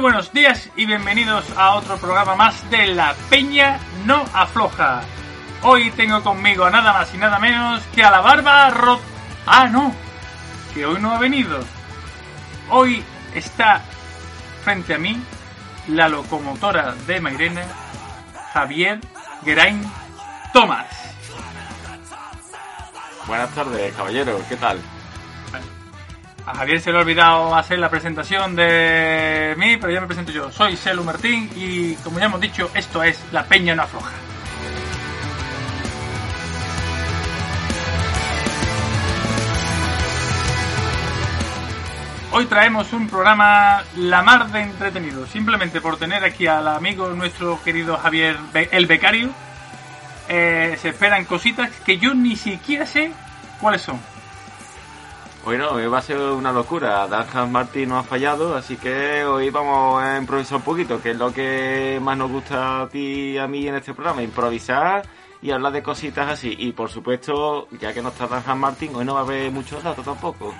Muy buenos días y bienvenidos a otro programa más de La Peña No Afloja. Hoy tengo conmigo nada más y nada menos que a la barba Rot... Ah, no, que hoy no ha venido. Hoy está frente a mí la locomotora de Mairena, Javier Gerain Tomás. Buenas tardes, caballero, ¿qué tal? Javier se le ha olvidado hacer la presentación de mí, pero ya me presento yo. Soy Selu Martín y como ya hemos dicho, esto es La Peña no afloja. Hoy traemos un programa la mar de entretenido, simplemente por tener aquí al amigo nuestro querido Javier el Becario. eh, se esperan cositas que yo ni siquiera sé cuáles son. Hoy no, hoy va a ser una locura. Dan Martin no ha fallado, así que hoy vamos a improvisar un poquito, que es lo que más nos gusta a ti y a mí en este programa, improvisar y hablar de cositas así. Y por supuesto, ya que no está Dan Martin, hoy no va a haber muchos datos tampoco.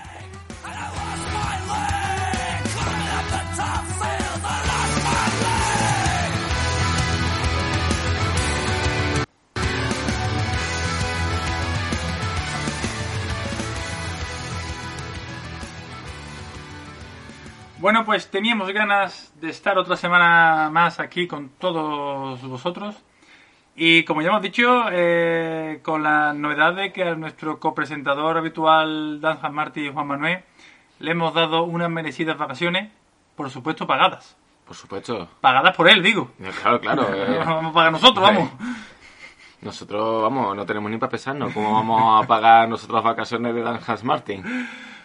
Bueno, pues teníamos ganas de estar otra semana más aquí con todos vosotros. Y como ya hemos dicho, eh, con la novedad de que a nuestro copresentador habitual, Dan Martí y Juan Manuel, le hemos dado unas merecidas vacaciones, por supuesto pagadas. Por supuesto. Pagadas por él, digo. Claro, claro. No eh, vamos a pagar nosotros, vamos. nosotros, vamos, no tenemos ni para pesarnos. ¿Cómo vamos a pagar nosotros las vacaciones de Dan Martin?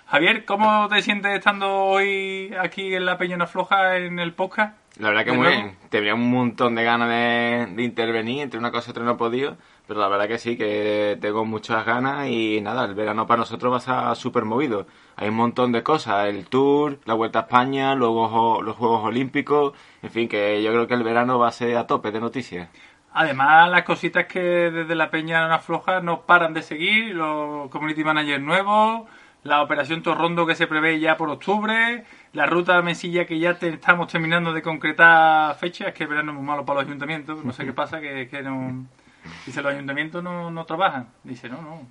Javier, ¿cómo te sientes estando hoy aquí en la Peña No Floja en el podcast? La verdad que ¿De muy nuevo? bien. Tenía un montón de ganas de, de intervenir, entre una cosa y otra no he podido, pero la verdad que sí, que tengo muchas ganas y nada, el verano para nosotros va a ser súper movido. Hay un montón de cosas, el Tour, la Vuelta a España, luego los Juegos Olímpicos, en fin, que yo creo que el verano va a ser a tope de noticias. Además, las cositas que desde la Peña No Afloja no paran de seguir, los community managers nuevos, la operación Torrondo que se prevé ya por octubre, la ruta Mesilla que ya te- estamos terminando de concretar fechas, que el verano es muy malo para los ayuntamientos, no sé qué pasa, que, que no... Dice, los ayuntamientos no, no trabajan. Dice, no, no,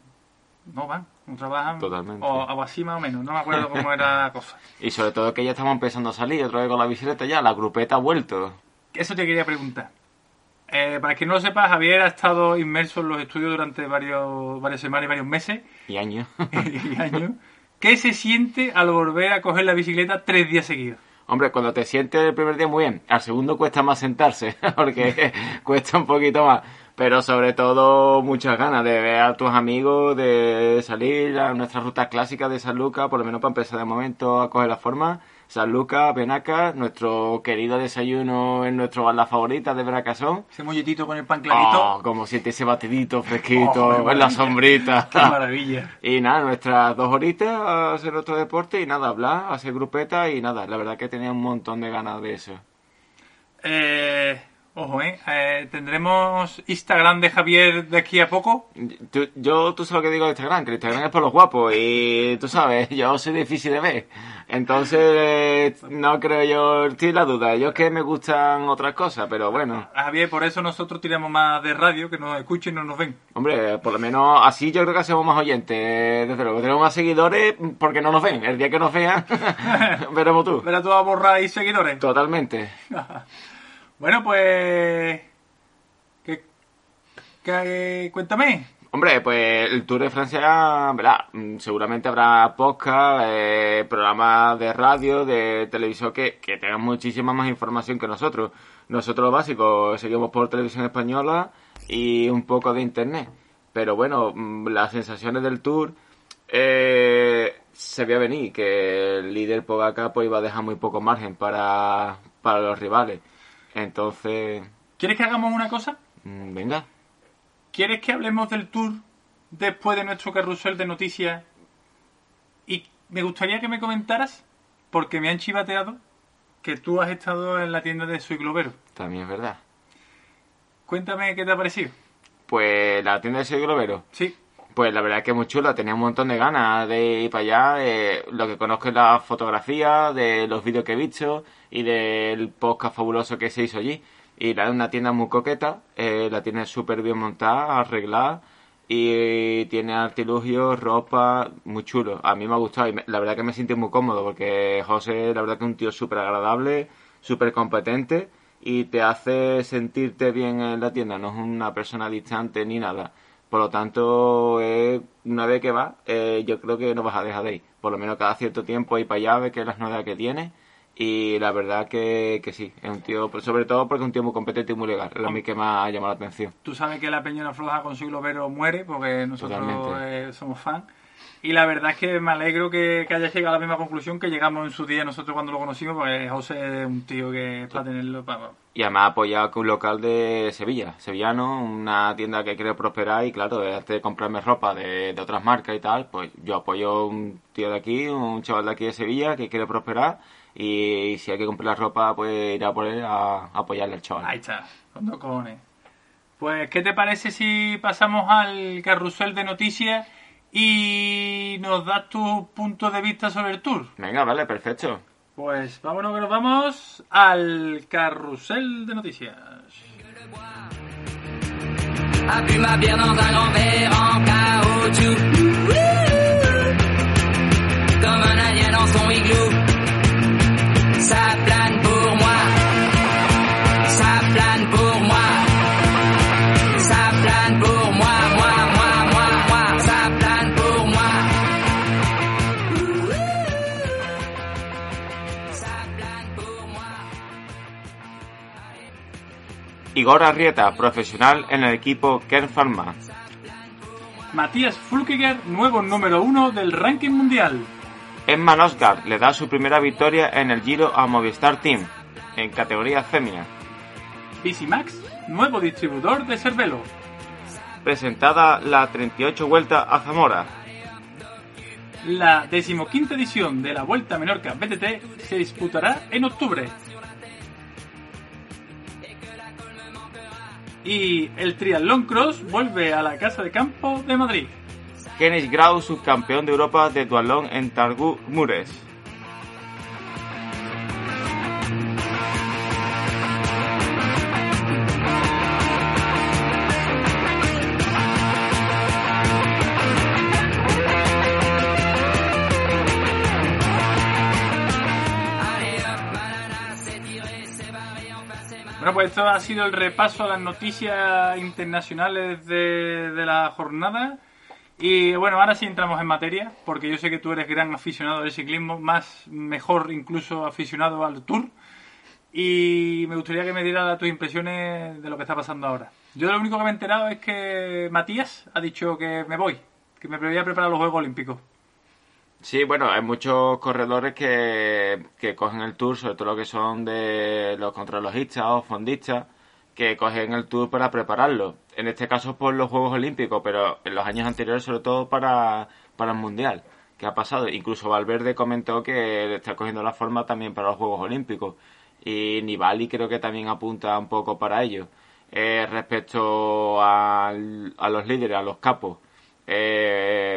no van, no trabajan. Totalmente. O algo así más o menos, no me acuerdo cómo era la cosa. Y sobre todo que ya estamos empezando a salir otra vez con la bicicleta ya, la grupeta ha vuelto. Eso te quería preguntar. Eh, para quien no lo sepa, Javier ha estado inmerso en los estudios durante varios, varias semanas y varios meses Y años. y años. ¿Qué se siente al volver a coger la bicicleta tres días seguidos? Hombre, cuando te sientes el primer día muy bien, al segundo cuesta más sentarse, porque cuesta un poquito más. Pero sobre todo muchas ganas de ver a tus amigos, de salir a nuestras rutas clásicas de San Lucas, por lo menos para empezar de momento a coger la forma. San Lucas, Benacas, nuestro querido desayuno en nuestro bar la favorita de Benacasón. Ese molletito con el pan clarito. Oh, como siente ese batidito fresquito Oh, en la sombrita. ¡Qué maravilla! Y nada, nuestras dos horitas a hacer otro deporte y nada, hablar, hacer grupeta y nada, la verdad que tenía un montón de ganas de eso. Eh, ojo, ¿eh? Eh, ¿Tendremos Instagram de Javier de aquí a poco? Yo, tú sabes lo que digo de Instagram, que Instagram es por los guapos y tú sabes, yo soy difícil de ver. Entonces, no creo yo, estoy la duda. Yo es que me gustan otras cosas, pero bueno. Javier, por eso nosotros tiramos más de radio, que nos escuchen y no nos ven. Hombre, por lo menos así yo creo que hacemos más oyentes. Desde luego, tenemos más seguidores porque no nos ven. El día que nos vean, veremos tú. Verás tú a borrar y seguidores. Totalmente. Bueno, pues... ¿Qué, qué- cuéntame. Hombre, pues el Tour de Francia, ¿verdad? Mm, Seguramente habrá podcast, eh, programas de radio, de televisión que, que tengan muchísima más información que nosotros. Nosotros lo básico, seguimos por televisión española y un poco de internet. Pero bueno, mm, las sensaciones del Tour eh, se veía venir que el líder Pogacar pues iba a dejar muy poco margen para, para los rivales. Entonces, ¿Quieres que hagamos una cosa? mm, venga. ¿Quieres que hablemos del tour después de nuestro carrusel de noticias? Y me gustaría que me comentaras, porque me han chivateado, que tú has estado en la tienda de Soy Globero. También es verdad. Cuéntame qué te ha parecido. Pues la tienda de Soy Globero. Sí. Pues la verdad es que es muy chula, tenía un montón de ganas de ir para allá. eh, lo que conozco es la fotografía, de los vídeos que he visto y del podcast fabuloso que se hizo allí. Y la de una tienda muy coqueta, eh, la tiene súper bien montada, arreglada y tiene artilugios, ropa, muy chulo. A mí me ha gustado y me- la verdad que me siento muy cómodo porque José, la verdad que es un tío súper agradable, súper competente y te hace sentirte bien en la tienda, no es una persona distante ni nada. Por lo tanto, eh, una vez que vas, eh, yo creo que no vas a dejar de ir. Por lo menos cada cierto tiempo ir para allá, ver qué es las novedades que tiene. Y la verdad que, que sí, es un tío, pues, sobre todo porque es un tío muy competente y muy legal. Es lo mí que me ha llamado la atención. Tú sabes que la Peña Floja con su globero muere porque nosotros eh, somos fan. Y la verdad es que me alegro que, que hayas llegado a la misma conclusión que llegamos en su día nosotros cuando lo conocimos, porque José es un tío que es para tenerlo para... Y además ha apoyado con un local de Sevilla, sevillano, una tienda que quiere prosperar y claro, antes de comprarme ropa de, de otras marcas y tal, pues yo apoyo a un tío de aquí, un chaval de aquí de Sevilla que quiere prosperar y, si hay que comprar la ropa, pues ir a por él a, a apoyarle al chaval. Ahí está, con dos cojones. Pues, ¿qué te parece si pasamos al carrusel de noticias y nos das tu punto de vista sobre el tour? Venga, vale, perfecto. Pues vámonos que nos vamos al carrusel de noticias. Igor Arrieta, profesional en el equipo Kern Pharma. Matías Fulkiger, nuevo número uno del ranking mundial. Emma Nosgard le da su primera victoria en el Giro a Movistar Team, en categoría fémina. Max, nuevo distribuidor de Cervelo. Presentada la 38 Vuelta a Zamora. La decimoquinta edición de la Vuelta Menorca BTT se disputará en octubre. Y el Triatlón Cross vuelve a la Casa de Campo de Madrid. Kennis Grau, subcampeón de Europa de dualón en Targu Mures. Pues esto ha sido el repaso a las noticias internacionales de, la jornada. Y bueno, ahora sí entramos en materia, porque yo sé que tú eres gran aficionado del ciclismo, más mejor incluso aficionado al Tour. Y me gustaría que me dieras tus impresiones de lo que está pasando ahora. Yo lo único que me he enterado es que Matías ha dicho que me voy, que me voy a preparar los Juegos Olímpicos. Sí, bueno, hay muchos corredores que, que cogen el tour, sobre todo lo que son de los contrarrelojistas o fondistas, que cogen el tour para prepararlo. En este caso por los Juegos Olímpicos, pero en los años anteriores sobre todo para, para el Mundial. que ha pasado? Incluso Valverde comentó que está cogiendo la forma también para los Juegos Olímpicos. Y Nibali creo que también apunta un poco para ello. Eh, respecto al- a los líderes, a los capos, eh,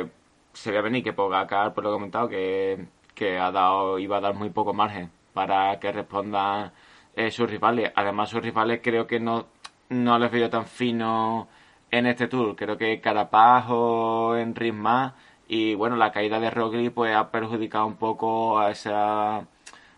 se ve a venir que Pogacar, por lo que he comentado, que, que ha dado, iba a dar muy poco margen para que respondan eh, sus rivales. Además, sus rivales creo que no, no les veo tan fino en este tour. Creo que Carapaz o Enric más. Y bueno, la caída de Roglic pues ha perjudicado un poco a esa, a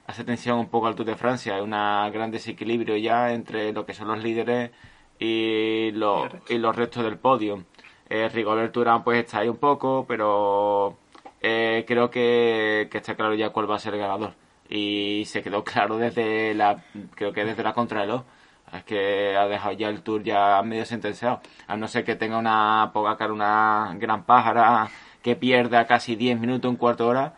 esa tensión un poco al Tour de Francia. Hay un gran desequilibrio ya entre lo que son los líderes y, los, y los restos del podio. Eh, Rigoberto Urán pues está ahí un poco, pero eh, creo que, que está claro ya cuál va a ser el ganador. Y se quedó claro desde la, creo que desde la contrarreloj. Es que ha dejado ya el tour ya medio sentenciado. A no ser que tenga una Pogacar, una gran pájara que pierda casi 10 minutos, un cuarto de hora,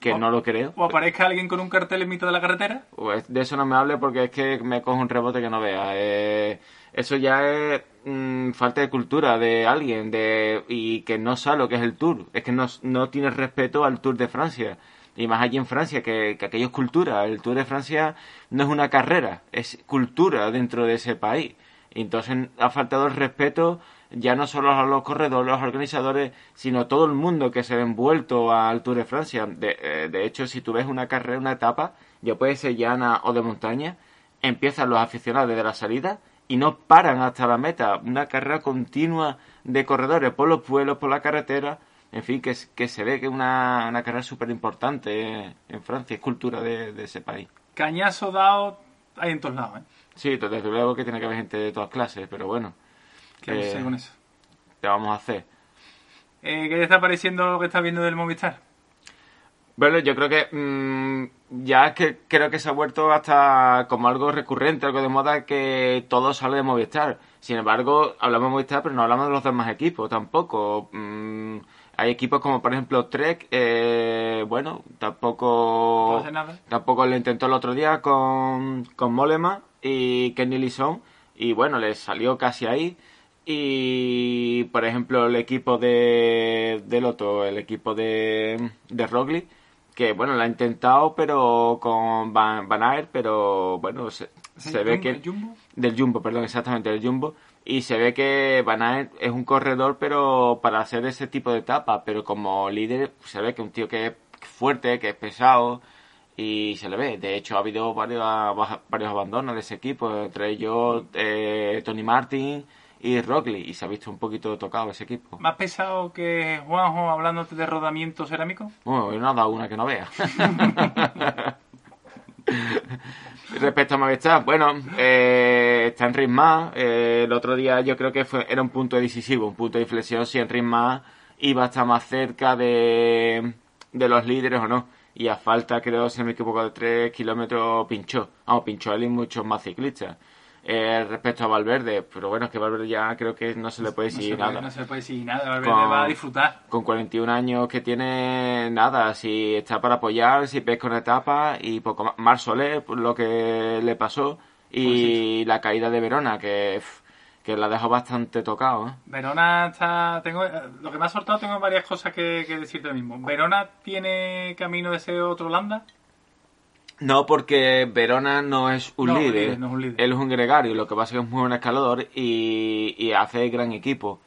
que O- no lo creo. O aparezca alguien con un cartel en mitad de la carretera. Pues de eso no me hable porque es que me coge un rebote que no vea. Eh, eso ya es mm, falta de cultura de alguien de y que no sabe lo que es el Tour. Es que no, no tiene respeto al Tour de Francia. Y más allí en Francia, que, que aquello es cultura. El Tour de Francia no es una carrera, es cultura dentro de ese país. Entonces ha faltado el respeto ya no solo los corredores, los organizadores, sino todo el mundo que se ha envuelto al Tour de Francia. De, eh, de hecho, si tú ves una carrera, una etapa, ya puede ser llana o de montaña, empiezan los aficionados desde la salida y no paran hasta la meta. Una carrera continua de corredores por los pueblos, por la carretera. En fin, que, que se ve que es una, una carrera súper importante en Francia, es cultura de, de, ese país. Cañazo dado hay en todos lados, ¿eh? Sí, desde luego que tiene que haber gente de todas clases, pero bueno. ¿Qué eh, con eso? ¿Qué vamos a hacer? Eh, ¿Qué te está pareciendo lo que estás viendo del Movistar? Bueno, yo creo que mmm, ya es que creo que se ha vuelto hasta como algo recurrente, algo de moda que todo sale de Movistar. Sin embargo, hablamos de Movistar, pero no hablamos de los demás equipos tampoco. Mm, hay equipos como por ejemplo Trek, eh, bueno, tampoco tampoco lo intentó el otro día con, con Molema y Kenny Lison y bueno, le salió casi ahí. Y por ejemplo el equipo de, de Loto, el equipo de, de Roglic, que bueno, la ha intentado, pero con Van, Van Aert, pero bueno, se, se ve Jumbo, que... Jumbo? Del Jumbo, perdón, exactamente, del Jumbo. Y se ve que Van Aert es un corredor, pero para hacer ese tipo de etapa, pero como líder se ve que un tío que es fuerte, que es pesado, y se le ve. De hecho, ha habido varios, varios abandonos de ese equipo, entre ellos eh, Tony Martin y Rockley, y se ha visto un poquito tocado ese equipo. ¿Más pesado que Juanjo hablándote de rodamiento cerámico? Bueno, no he dado una que no vea. Respecto a Movistar, bueno, eh, está en Ritma. Eh, el otro día yo creo que fue, era un punto decisivo, un punto de inflexión si en Ritma iba a estar más cerca de, de los líderes o no. Y a falta, creo, si no me equivoco, de 3 kilómetros pinchó. Vamos, pinchó él y muchos más ciclistas. Eh, respecto a Valverde, pero bueno, es que Valverde ya creo que no se le puede decir nada. no se le puede decir nada, Valverde Con- va a disfrutar. Con 41 años que tiene nada, si está para apoyar, si pesca una etapa y poco más. Mar Soler, por lo que le pasó, y la caída de Verona, que, que la dejó bastante tocado. ¿eh? Verona está. Tengo, eh, lo que me ha soltado, tengo varias cosas que, que decirte mismo. ¿Verona tiene camino de ser otro Landa? No, porque Verona no es un No, líder, líder, no es un líder. él es un gregario, lo que pasa es que es muy buen escalador y, y hace gran equipo.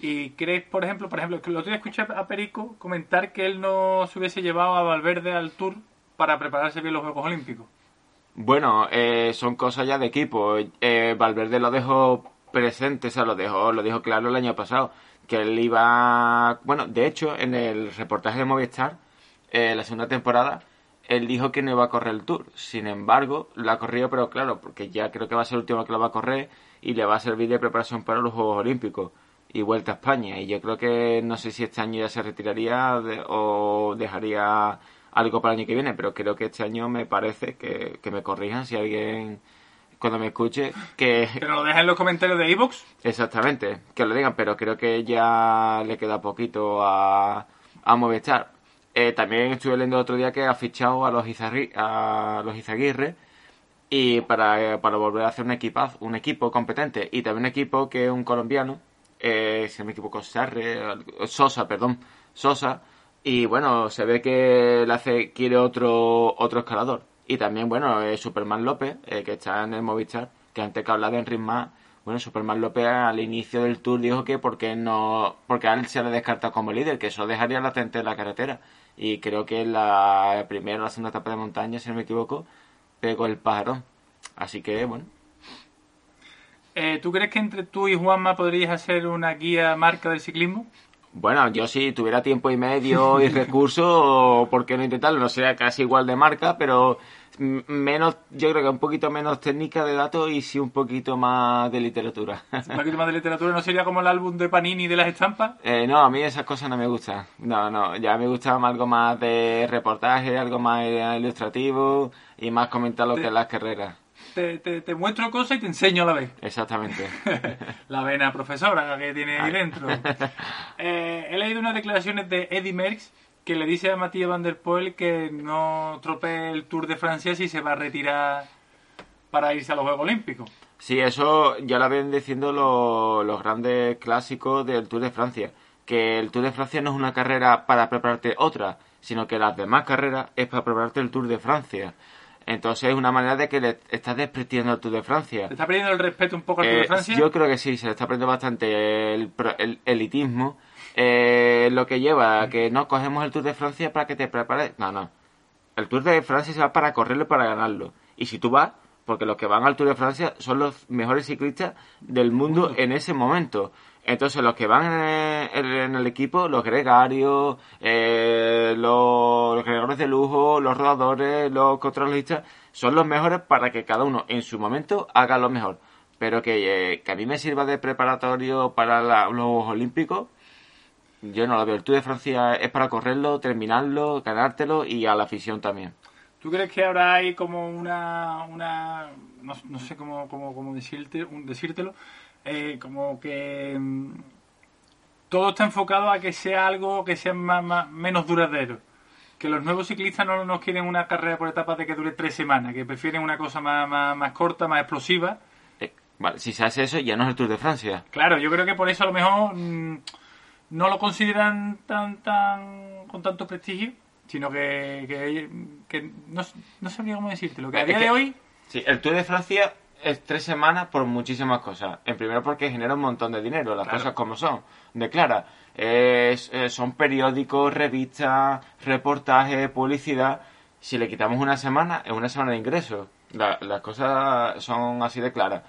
¿Y crees, por ejemplo, por ejemplo, que el otro escuché a Perico comentar que él no se hubiese llevado a Valverde al Tour para prepararse bien los Juegos Olímpicos? Bueno, eh, son cosas ya de equipo. Eh, Valverde lo dejó presente, o sea, lo dejó, lo dijo claro el año pasado, que él iba... Bueno, de hecho, en el reportaje de Movistar, eh, la segunda temporada, él dijo que no iba a correr el Tour. Sin embargo, lo ha corrido, pero claro, porque ya creo que va a ser el último que lo va a correr y le va a servir de preparación para los Juegos Olímpicos y vuelta a España. Y yo creo que no sé si este año ya se retiraría de- o dejaría algo para el año que viene, pero creo que este año me parece que, que me corrijan si alguien cuando me escuche que Que nos lo dejen en los comentarios de Evox. exactamente que lo digan, pero creo que ya le queda poquito a, a Movistar. Eh, también estuve leyendo el otro día que ha fichado a los, los Izaguirre y para, para volver a hacer un equipaz, un equipo competente y también un equipo que es un colombiano, eh, si no me equivoco, Sarre, algo- Sosa, perdón, Sosa, y bueno, se ve que le hace, quiere otro, otro escalador. Y también, bueno, eh, Superman López, eh, que está en el Movistar, que antes que hablaba de Enric Mas, bueno, Superman López al inicio del tour dijo que porque no, porque a él se le descarta como líder, que eso dejaría latente en la carretera. Y creo que en la primera o la segunda etapa de montaña, si no me equivoco, pegó el pájaro. Así que, bueno, Eh, ¿Tú crees que entre tú y Juanma podríais hacer una guía marca del ciclismo? Bueno, yo si tuviera tiempo y medio y recursos, ¿por qué no intentarlo? No sería casi igual de marca, pero menos, yo creo que un poquito menos técnica de datos y sí un poquito más de literatura. Un poquito más de literatura, ¿no sería como el álbum de Panini de las estampas? Eh, no, a mí esas cosas no me gustan. No, no, ya me gusta más algo más de reportaje, algo más ilustrativo y más comentar lo que es las carreras. Te, te, te muestro cosas y te enseño a la vez. Exactamente. la vena profesora que tiene ahí dentro. Eh, he leído unas declaraciones de Eddie Merckx que le dice a Matías Van Der Poel que no tropee el Tour de Francia si se va a retirar para irse a los Juegos Olímpicos. Sí, eso ya lo ven diciendo lo- los grandes clásicos del Tour de Francia. Que el Tour de Francia no es una carrera para prepararte otra, sino que las demás carreras es para prepararte el Tour de Francia. Entonces es una manera de que le estás desprestigiando al Tour de Francia. ¿Te está perdiendo el respeto un poco al Tour de Eh, Francia? yo creo que sí, se le está perdiendo bastante el, el elitismo. Eh, lo que lleva que no cogemos el Tour de Francia para que te prepares. No, no. El Tour de Francia se va para correrlo y para ganarlo. Y si tú vas, porque los que van al Tour de Francia son los mejores ciclistas del mundo en ese momento. Entonces los que van en el, en el equipo, los gregarios, eh, los, los gregarios de lujo, los rodadores, los controlistas, son los mejores para que cada uno en su momento haga lo mejor. Pero que, eh, que a mí me sirva de preparatorio para la- los Olímpicos, yo no. El Tour de Francia es para correrlo, terminarlo, ganártelo y a la afición también. ¿Tú crees que ahora hay como una... una no, no sé cómo, cómo, cómo decirte, un- decírtelo, eh, como que mm, todo está enfocado a que sea algo que sea más, más- menos duradero? Que los nuevos ciclistas no nos quieren una carrera por etapas de que dure tres semanas, que prefieren una cosa más, más, más corta, más explosiva. Eh, vale, si se hace eso, ya no es el Tour de Francia. Claro, yo creo que por eso a lo mejor mm, no lo consideran tan tan con tanto prestigio, sino que, que, que no, no sabría cómo decírtelo. Que a Es día de hoy Sí, el Tour de Francia es tres semanas por muchísimas cosas. En primero porque genera un montón de dinero, las Claro. cosas como son. Declara, es- eh, son periódicos, revistas, reportajes, publicidad. Si le quitamos una semana, es una semana de ingresos. La- las cosas son así de claras.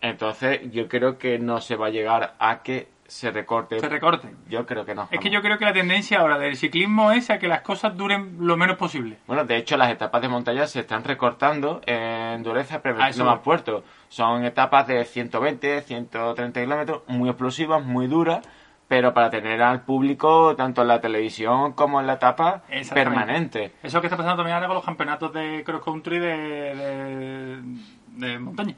Entonces, yo creo que no se va a llegar a que se recorte. se recorten. Yo creo que no. Es que yo creo que la tendencia ahora del ciclismo es a que las cosas duren lo menos posible. Bueno, de hecho, las etapas de montaña se están recortando en dureza, voy. más puertos. Son etapas de 120, 130 kilómetros, muy explosivas, muy duras, pero para tener al público tanto en la televisión como en la etapa permanente. Eso que está pasando también ahora con los campeonatos de cross country de, de, de montaña.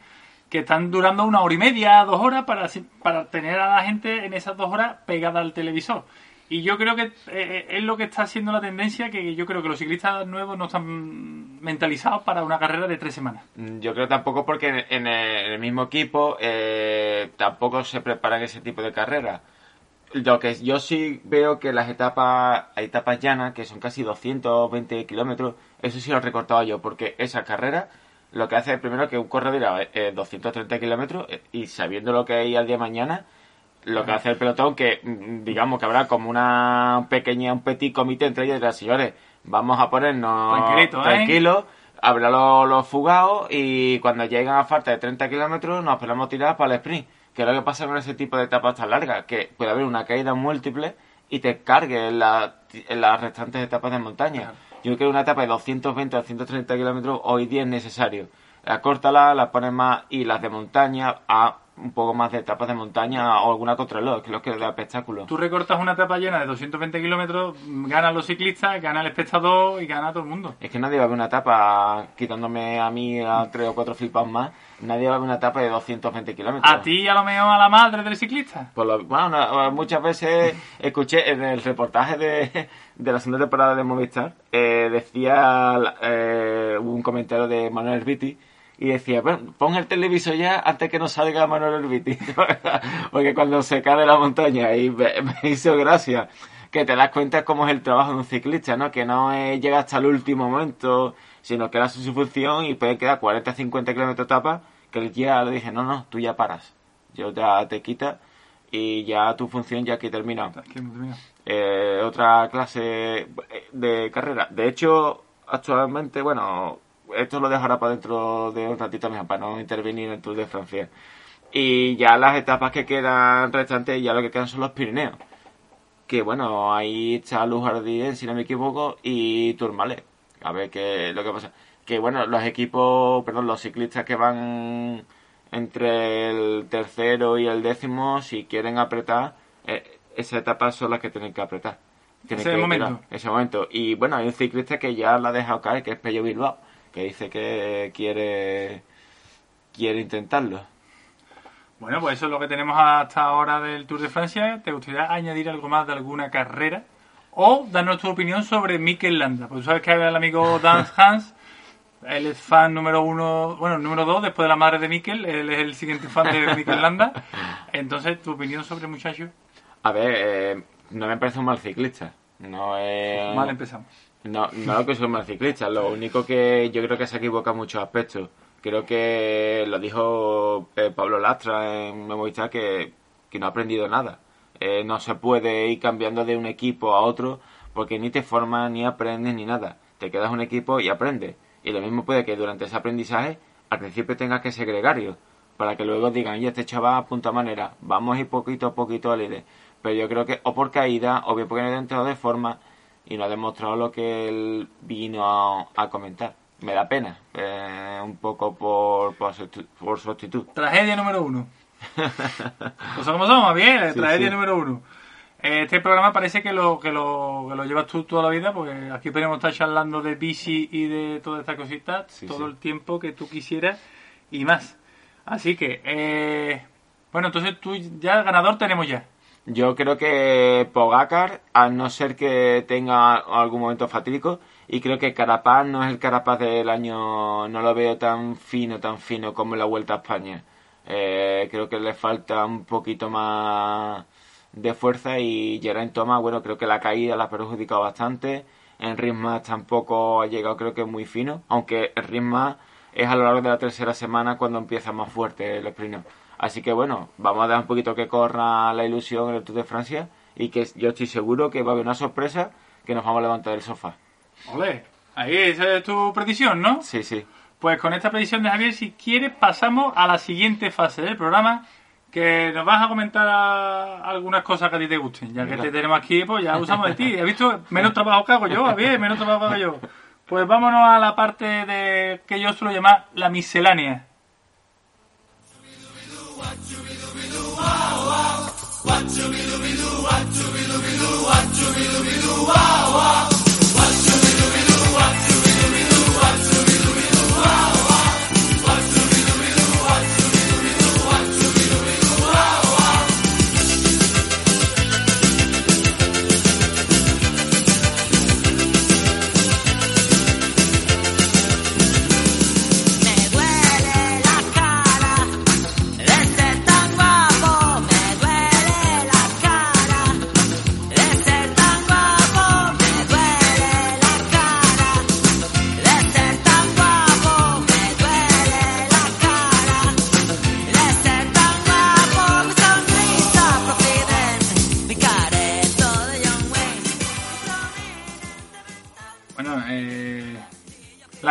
Que están durando una hora y media, dos horas, para, para tener a la gente en esas dos horas pegada al televisor. Y yo creo que eh, es lo que está haciendo la tendencia, que yo creo que los ciclistas nuevos no están mentalizados para una carrera de tres semanas. Mm, Yo creo tampoco porque en el, mismo equipo eh, tampoco se preparan ese tipo de carreras. Lo que yo sí veo que las etapas, hay etapas llanas, que son casi 220 kilómetros, eso sí lo he recortado yo, porque esa carrera lo que hace es primero que un corredor eh, 230 kilómetros eh, y sabiendo lo que hay al día de mañana, lo que hace el pelotón, que mm, digamos que habrá como una pequeña, un petit comité entre ellos y dirá, señores, vamos a ponernos Tranquilito, ¿eh? tranquilos, habrá los, los fugados y cuando llegan a falta de 30 kilómetros nos podemos tirar para el sprint. Que es lo que pasa con ese tipo de etapas tan largas, que puede haber una caída múltiple y te cargue en, la- en las restantes etapas de montaña. Claro. Yo creo que una etapa de 220 o 230 kilómetros hoy día es necesario. Acórtala, la pones más y las de montaña a un poco más de etapas de montaña o alguna contrarreloj, que es lo que da espectáculo. Tú recortas una etapa llena de 220 kilómetros, ganan los ciclistas, gana el espectador y gana todo el mundo. Es que nadie va a ver una etapa, quitándome a mí a tres o cuatro flipas más, nadie va a ver una etapa de 220 kilómetros. A ti y a lo mejor a la madre del ciclista. Por lo- bueno, no, muchas veces escuché en el reportaje de, de la segunda temporada de Movistar, eh, decía eh, un comentario de Manuel Herbiti y decía, bueno, pon el televisor ya antes que no salga Manuel Herbiti. Porque cuando se cae de la montaña y me, me hizo gracia que te das cuenta cómo es el trabajo de un ciclista, ¿no? Que no es, llega hasta el último momento, sino que hace su función y puede quedar 40 50 kilómetros de etapa, que él ya le dije, no, no, tú ya paras. Yo ya te quita y ya tu función ya no termina. Eh, otra clase de carrera. De hecho, actualmente, bueno, esto lo dejará para dentro de un ratito mejor, para no intervenir en el Tour de Francia. Y ya las etapas que quedan restantes, ya lo que quedan son los Pirineos. Que bueno, ahí está Luz Jardín, si no me equivoco, y Tourmalet. A ver qué lo que pasa. Que bueno, los equipos, perdón, los ciclistas que van entre el tercero y el décimo, si quieren apretar, eh, esa etapa son las que tienen que apretar. Tienen Ese que momento. ese momento. Y bueno, hay un ciclista que ya la ha dejado caer, que es Pello Bilbao, que dice que quiere quiere intentarlo. Bueno, pues eso es lo que tenemos hasta ahora del Tour de Francia. ¿Te gustaría añadir algo más de alguna carrera? O darnos tu opinión sobre Mikel Landa. Pues tú sabes que el amigo Dan Hans, él es fan número uno, bueno, número dos, después de la madre de Mikel, él es el siguiente fan de Mikel Landa. Entonces, tu opinión sobre el muchacho. A ver, eh, no me parece un mal ciclista. No es... Mal empezamos. No, no soy mal ciclista, lo único que yo creo que se equivoca en muchos aspectos. Creo que lo dijo eh, Pablo Lastra en Memovistar que, que no ha aprendido nada. Eh, no se puede ir cambiando de un equipo a otro porque ni te formas, ni aprendes, ni nada. Te quedas un equipo y aprendes. Y lo mismo puede que durante ese aprendizaje al principio tengas que ser gregario para que luego digan, y este chaval apunta manera, vamos a ir poquito a poquito al líder. Pero yo creo que o por caída, o bien porque no entrado de forma y no ha demostrado lo que él vino a, a comentar. Me da pena, eh, un poco por, por, su, por su actitud. Tragedia número uno. Pues como somos, bien, Sí, tragedia sí. número uno. Este programa parece que lo, que lo que lo llevas tú toda la vida, porque aquí podemos estar charlando de bici y de todas estas cositas Sí, todo el tiempo que tú quisieras y más. Así que, eh, bueno, entonces tú ya ganador tenemos ya. Yo creo que Pogacar, a no ser que tenga algún momento fatídico, y creo que Carapaz no es el Carapaz del año, no lo veo tan fino, tan fino como en la Vuelta a España. Eh, creo que le falta un poquito más de fuerza y Geraint Thomas, bueno, creo que la caída la ha perjudicado bastante. En Rismas tampoco ha llegado, creo que muy fino, aunque Rismas es a lo largo de la tercera semana cuando empieza más fuerte el sprint. Así que bueno, vamos a dar un poquito que corra la ilusión en el Tour de Francia y que yo estoy seguro que va a haber una sorpresa que nos vamos a levantar del sofá. Ole, ahí esa es tu predicción, ¿no? Sí, sí. Pues con esta predicción de Javier, si quieres, pasamos a la siguiente fase del programa, que nos vas a comentar a- algunas cosas que a ti te gusten. Ya que te tenemos aquí, pues ya usamos de ti. ¿Has visto? Menos trabajo que hago yo, Javier, menos trabajo que hago yo. Pues vámonos a la parte de que yo suelo llamar la miscelánea. Me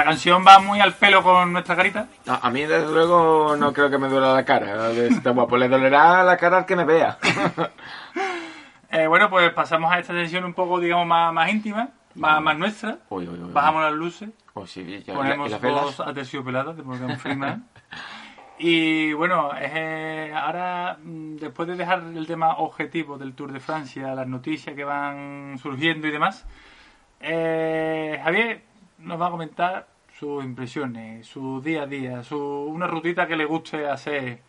canción va muy al pelo con nuestra carita. A, a mí, desde luego, no creo que me duela la cara. de este guapo. Le dolerá la cara al que me vea. Eh, bueno, pues pasamos a esta sesión un poco, digamos, más, más íntima, más, más nuestra. Uy, uy, uy. Bajamos las luces. Oh, sí, ya- ya- Ponemos ¿y las velas? voz aterciopelada de Morgan Freeman. y bueno, eh, ahora, mm, después de dejar el tema objetivo del Tour de Francia, las noticias que van surgiendo y demás, eh, Javier nos va a comentar sus impresiones, su día a día, su, una rutita que le guste hacer.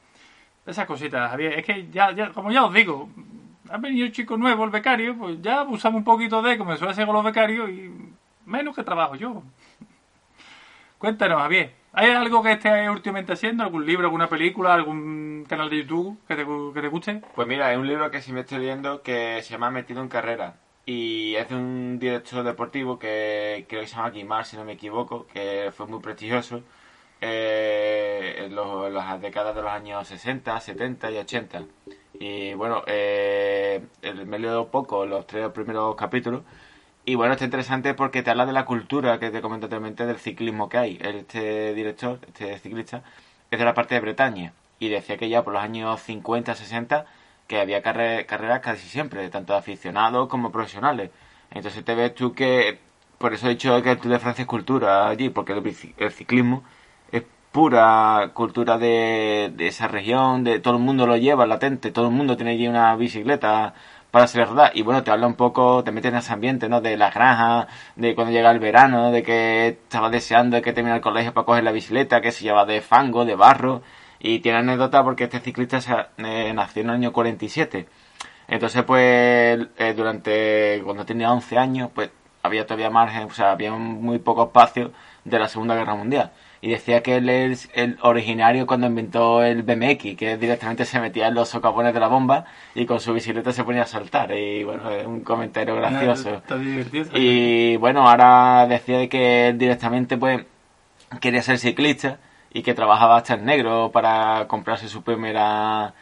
Esas cositas, Javier. Es que ya, ya como ya os digo, ha venido un chico nuevo, el becario, pues ya abusamos un poquito de, como suele hacer con los becarios, y menos que trabajo yo. Cuéntanos, Javier. ¿Hay algo que estés últimamente haciendo? ¿Algún libro, alguna película, algún canal de YouTube que te, que te guste? Pues mira, es un libro que sí me estoy leyendo que se llama Metido en Carrera. Y es de un director deportivo que creo que se llama Guimar, si no me equivoco, que fue muy prestigioso eh, en, los- las décadas de los años 60, 70 y 80. Y bueno, eh, me he leído poco los tres primeros capítulos. Y bueno, está interesante porque te habla de la cultura que te comenté anteriormente del ciclismo que hay. Este director, este ciclista, es de la parte de Bretaña. Y decía que ya por los años 50, 60, que había carre- carreras casi siempre, tanto de aficionados como profesionales. Entonces te ves tú que, por eso he dicho que el Tour de Francia es cultura allí, porque el, ciclismo es pura cultura de, de esa región, de todo el mundo lo lleva latente, todo el mundo tiene allí una bicicleta para hacer rodar. Y bueno, te habla un poco, te metes en ese ambiente, ¿no? De las granjas, de cuando llega el verano, de que estaba deseando que termine el colegio para coger la bicicleta, que se lleva de fango, de barro. Y tiene anécdota porque este ciclista se, eh, nació en el año 47. Entonces, pues, eh, durante, cuando tenía 11 años, pues, había todavía margen, o sea, había muy poco espacio de la Segunda Guerra Mundial. y decía que él es el originario cuando inventó el BMX, que directamente se metía en los socavones de la bomba y con su bicicleta se ponía a saltar. Y bueno, es un comentario gracioso. Está divertido. está Y bueno, ahora decía de que él directamente pues quería ser ciclista y que trabajaba hasta en negro para comprarse su primera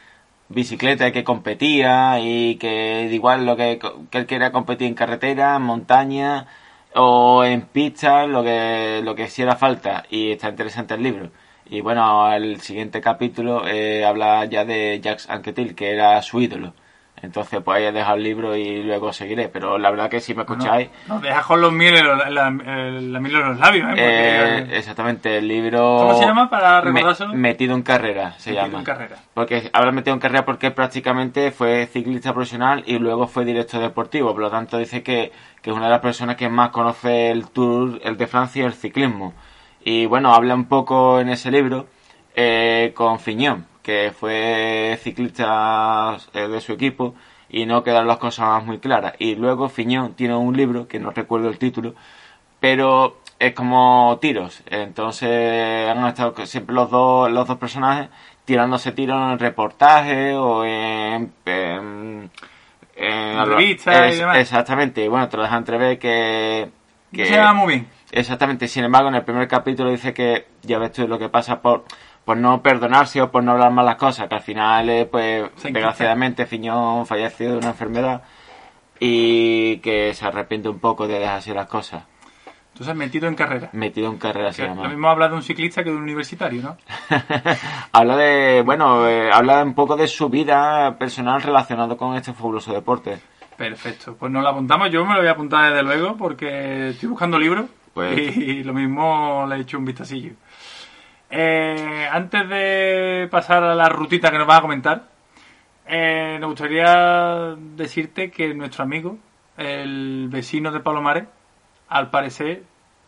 bicicleta y que competía y que igual lo que, él quería competir en carretera, en montaña o en pista, lo que, lo que hiciera falta y está interesante el libro. Y bueno, el siguiente capítulo eh, habla ya de Jacques Anquetil, que era su ídolo. Entonces, pues ahí he dejado el libro y luego seguiré. Pero la verdad que si me escucháis, No, deja con los miles, la, la, la miel en los labios, ¿eh? eh, Porque- exactamente, el libro... ¿Cómo se llama para recordárselo? metido en carrera, se Metido llama. en carrera. Porque habrá metido en carrera porque prácticamente fue ciclista profesional y luego fue director deportivo. Por lo tanto, dice que, que es una de las personas que más conoce el Tour, el de Francia y el ciclismo. Y bueno, habla un poco en ese libro eh, con Fiñón, que fue ciclista eh, de su equipo y no quedaron las cosas muy claras. Y luego Fiñón tiene un libro, que no recuerdo el título, pero es como tiros. Entonces han estado siempre los dos, los dos personajes tirándose tiros en reportajes o en, en, en- Revistas y demás. Exactamente, y bueno, te lo deja entrever que, que Se llama muy bien. Exactamente, sin embargo, en el primer capítulo dice que ya ves tú lo que pasa por, por no perdonarse o por no hablar mal las cosas, que al final, eh, pues, desgraciadamente, Fiñón falleció de una enfermedad y que se arrepiente un poco de dejar así las cosas. Entonces, metido en carrera. Metido en carrera llama. Lo mismo habla de un ciclista que de un universitario, ¿no? habla de, bueno, eh, habla un poco de su vida personal relacionado con este fabuloso deporte. Perfecto. Pues nos lo apuntamos. Yo me lo voy a apuntar desde luego porque estoy buscando libros Pues- y, lo mismo le he hecho un vistacillo. Eh, antes de pasar a la rutita que nos vas a comentar, eh, nos gustaría decirte que nuestro amigo, el vecino de Palomares, al parecer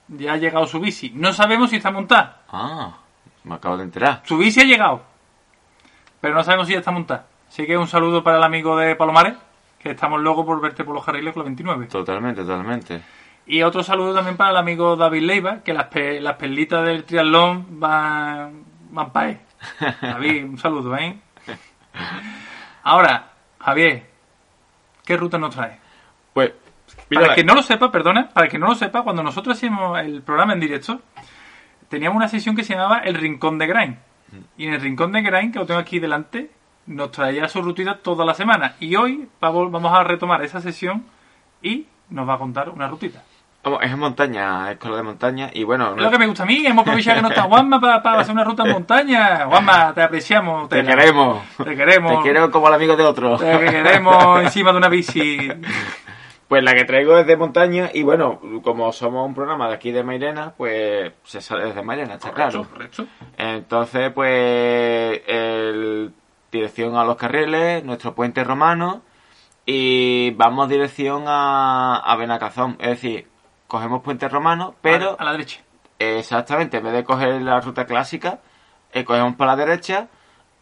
ya ha llegado su bici. No sabemos si está montada. Ah, me acabo de enterar. Su bici ha llegado, pero no sabemos si ya está montada. Así que un saludo para el amigo de Palomares, que estamos locos por verte por los carriles con la 29. Totalmente, totalmente. Y otro saludo también para el amigo David Leiva, que las, pe- las perlitas del triatlón van, van para él. David, un saludo, ¿eh? Ahora, Javier, ¿qué ruta nos trae? Pues, Para el que no lo sepa, perdona, para el que no lo sepa, cuando nosotros hacíamos el programa en directo, teníamos una sesión que se llamaba El Rincón de Grain. Y en el Rincón de Grain, que lo tengo aquí delante, nos traía su rutita toda la semana. Y hoy vamos vamos a retomar esa sesión y nos va a contar una rutita. Es en montaña, es con lo de montaña y bueno... Es lo que me gusta a mí, hemos aprovechado que no está Juanma para, para hacer una ruta en montaña. Juanma, te apreciamos. Te queremos. Te queremos. Te quiero como el amigo de otro. Te queremos encima de una bici. Pues la que traigo es de montaña y bueno, como somos un programa de aquí de Mairena, pues se sale desde Mairena, está claro. Correcto. Entonces, pues, el, dirección a los carriles, nuestro puente romano y vamos dirección a, a Benacazón. Es decir, cogemos puente romano, pero A la derecha. Exactamente, en vez de coger la ruta clásica, eh, cogemos por la derecha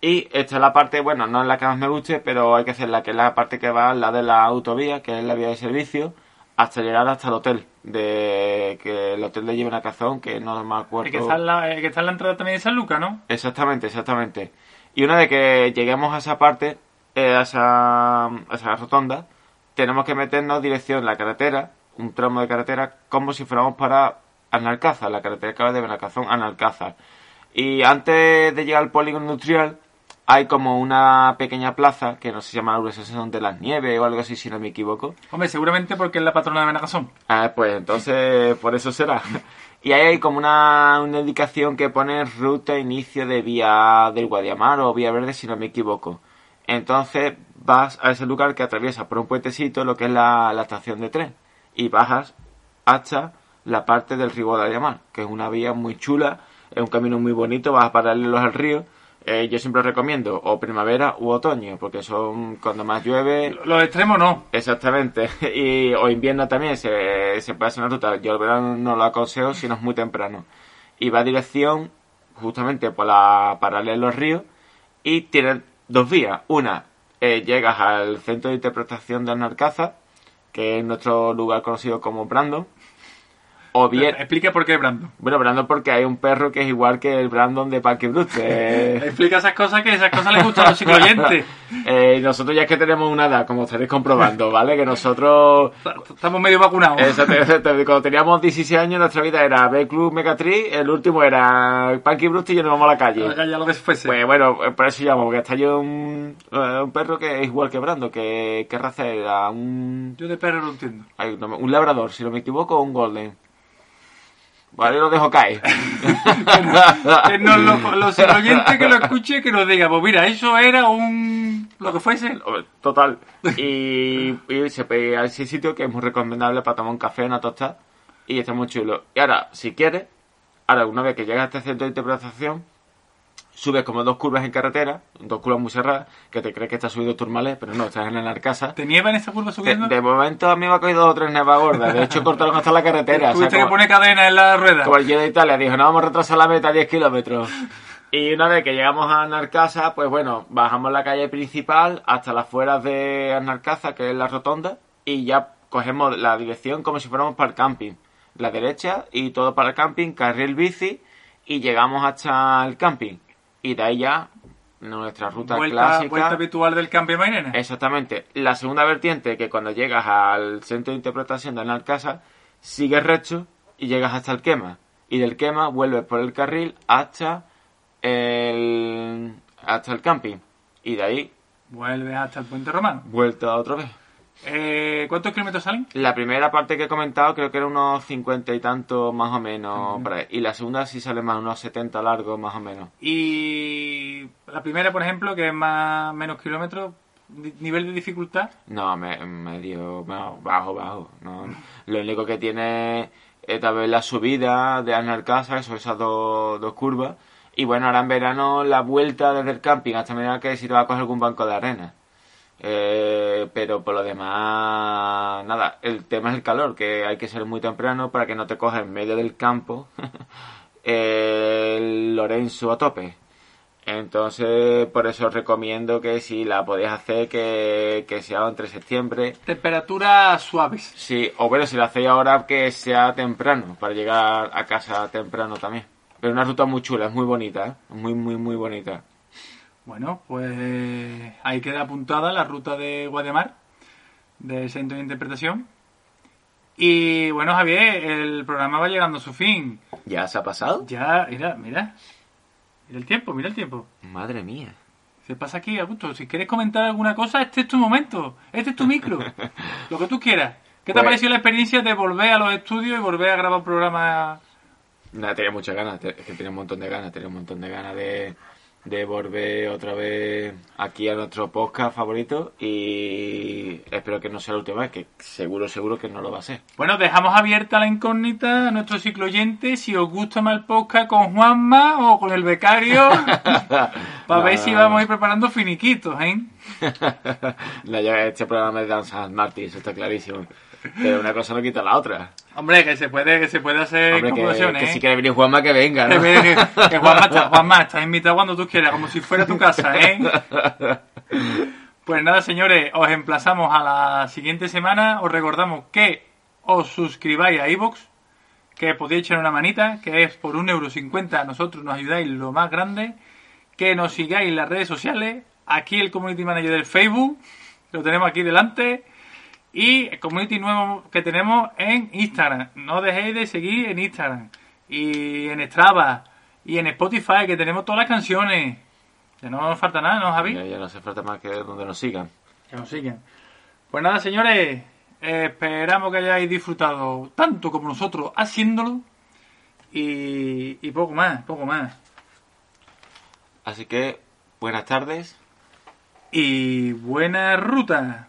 y esta es la parte, bueno, no es la que más me guste, pero hay que hacer la que es la parte que va, la de la autovía, que es la vía de servicio, hasta llegar hasta el hotel, de que el hotel de Lleven Cazón, que no me acuerdo. El que, está en la, el que está en la entrada también de San Lucas, ¿no? Exactamente, exactamente. Y una vez que lleguemos a esa parte, eh, a, esa, a esa rotonda, tenemos que meternos dirección la carretera, un tramo de carretera, como si fuéramos para Analcázar, la carretera que va de Benacazón a Analcázar. Y antes de llegar al polígono industrial, hay como una pequeña plaza, que no sé si se llama la Urbanización de las Nieves o algo así, si no me equivoco. Hombre, seguramente porque es la patrona de Benacasón. Ah, pues entonces por eso será. Y ahí hay como una, una indicación que pone ruta inicio de vía del Guadiamar o vía verde si no me equivoco. Entonces vas a ese lugar que atraviesa por un puentecito lo que es la, la estación de tren y bajas hasta la parte del río Guadiamar, que es una vía muy chula, es un camino muy bonito, vas paralelos al río. Eh, yo siempre recomiendo o primavera u otoño, porque son cuando más llueve, Los extremos no. Exactamente. Y o invierno también se, se puede hacer una ruta. Yo el verano no lo aconsejo si no es muy temprano. Y va a dirección justamente por la paralela al río y tiene dos vías. Una, eh, llegas al centro de interpretación de Alcázar, que es nuestro lugar conocido como Brandon. O bien, Explica por qué Brandon. bueno, Brandon porque hay un perro que es igual que el Brandon de Parque Brute. Eh, Explica esas cosas que esas cosas les gustan a los psicoyentes. eh, nosotros ya es que tenemos una edad, como estaréis comprobando, ¿vale? Que nosotros Estamos medio vacunados. Exacto. Cuando teníamos 16 años, nuestra vida era B Club Megatrix, el último era Punky Brute y yo nos vamos a la calle. Ya, ya lo desfuese. Pues bueno, eh, por eso llamo, porque está yo un, eh, un perro que es igual que Brando, que ¿qué raza era? Un, Yo de perro no entiendo. ay, no me- un labrador, si no me equivoco, o un golden. Vale, lo dejo caer. Que nos lo- los oyentes que lo escuche que nos diga, pues mira, eso era un... lo que fuese. Total. Y, y se a ese sitio que es muy recomendable para tomar un café, una tostada. Y está muy chulo. Y ahora, si quieres, ahora una vez que llegas a este centro de interpretación, subes como dos curvas en carretera, dos curvas muy cerradas, que te crees que estás subido turmales, pero no, estás en la Narcasa. ¿Te nieva en esa curva subiendo? de momento a mí me ha cogido dos o tres nevas gordas. De hecho, cortaron hasta la carretera. o sea, Tuviste que como- poner cadena en la rueda. como el Giro de Italia, dijo, no, vamos a retrasar la meta 10 kilómetros. Y una vez que llegamos a Narcasa, pues bueno, bajamos la calle principal hasta las afueras de Narcaza, que es la rotonda, y ya cogemos la dirección como si fuéramos para el camping. La derecha y todo para el camping, carril bici, y llegamos hasta el camping. Y de ahí ya nuestra ruta vuelta, clásica. vuelta habitual del Campi Mairena. Exactamente. La segunda vertiente, que cuando llegas al centro de interpretación de Narcasa, sigues recto y llegas hasta el quema. Y del quema vuelves por el carril hasta el, hasta el camping. Y de ahí, Vuelves hasta el Puente Romano. vuelta otra vez. Eh, ¿Cuántos kilómetros salen? La primera parte que he comentado creo que era unos cincuenta y tantos más o menos. Y la segunda sí sale más, unos 70 largos más o menos. Y la primera, por ejemplo, que es más menos kilómetros, nivel de dificultad. No, me- medio no, bajo, bajo. No. Lo único que tiene es tal vez la subida de Arnalcasa, eso, esas dos, dos curvas. Y bueno, ahora en verano la vuelta desde el camping hasta mañana que si te vas a coger algún banco de arena. Eh, pero por lo demás, nada, el tema es el calor, que hay que ser muy temprano para que no te coja en medio del campo el Lorenzo a tope. Entonces, por eso os recomiendo que si la podéis hacer, que, que sea entre septiembre. Temperaturas suaves. Sí, o bueno, si la hacéis ahora, que sea temprano, para llegar a casa temprano también. Pero una ruta muy chula, es muy bonita, ¿eh? Muy, muy, muy bonita. Bueno, pues ahí queda apuntada la ruta de Guademar, del Centro de Interpretación. Y bueno, Javier, el programa va llegando a su fin. ¿Ya se ha pasado? Ya, mira, mira. Mira el tiempo, mira el tiempo. Madre mía. Se pasa aquí, Augusto. Si quieres comentar alguna cosa, este es tu momento. Este es tu micro. Lo que tú quieras. ¿Qué te ha Pues- parecido la experiencia de volver a los estudios y volver a grabar un programa? Nada, tenía muchas ganas, es que tenía un montón de ganas, tenía un montón de ganas de, de volver otra vez aquí a nuestro podcast favorito y espero que no sea la última vez, que seguro, seguro que no lo va a ser. Bueno, dejamos abierta la incógnita a nuestro ciclo oyente si os gusta más el podcast con Juanma o con el becario. Para ver No, si no, vamos a ir preparando finiquitos, ¿eh? No, ya este programa es de San Martín, eso está clarísimo. Pero una cosa no quita la otra. Hombre, que se puede, que se puede hacer Hombre, que, ¿eh? si quiere venir Juanma, que venga, ¿no? que- que Juanma, está, Juanma, estás invitado cuando tú quieras, como si fuera tu casa, ¿eh? Pues nada, señores, os emplazamos a la siguiente semana. Os recordamos que os suscribáis a iVoox, que podéis echar una manita, que es por un euro cincuenta. A nosotros nos ayudáis lo más grande. Que nos sigáis en las redes sociales. Aquí el Community Manager del Facebook, lo tenemos aquí delante. Y el community nuevo que tenemos en Instagram. No dejéis de seguir en Instagram. Y en Strava. Y en Spotify, que tenemos todas las canciones. Ya no nos falta nada, ¿no, Javi? Ya, ya no hace falta más que donde nos sigan. Que nos siguen. Pues nada, señores. esperamos que hayáis disfrutado tanto como nosotros haciéndolo. Y, y poco más, poco más. Así que, buenas tardes. Y buena ruta.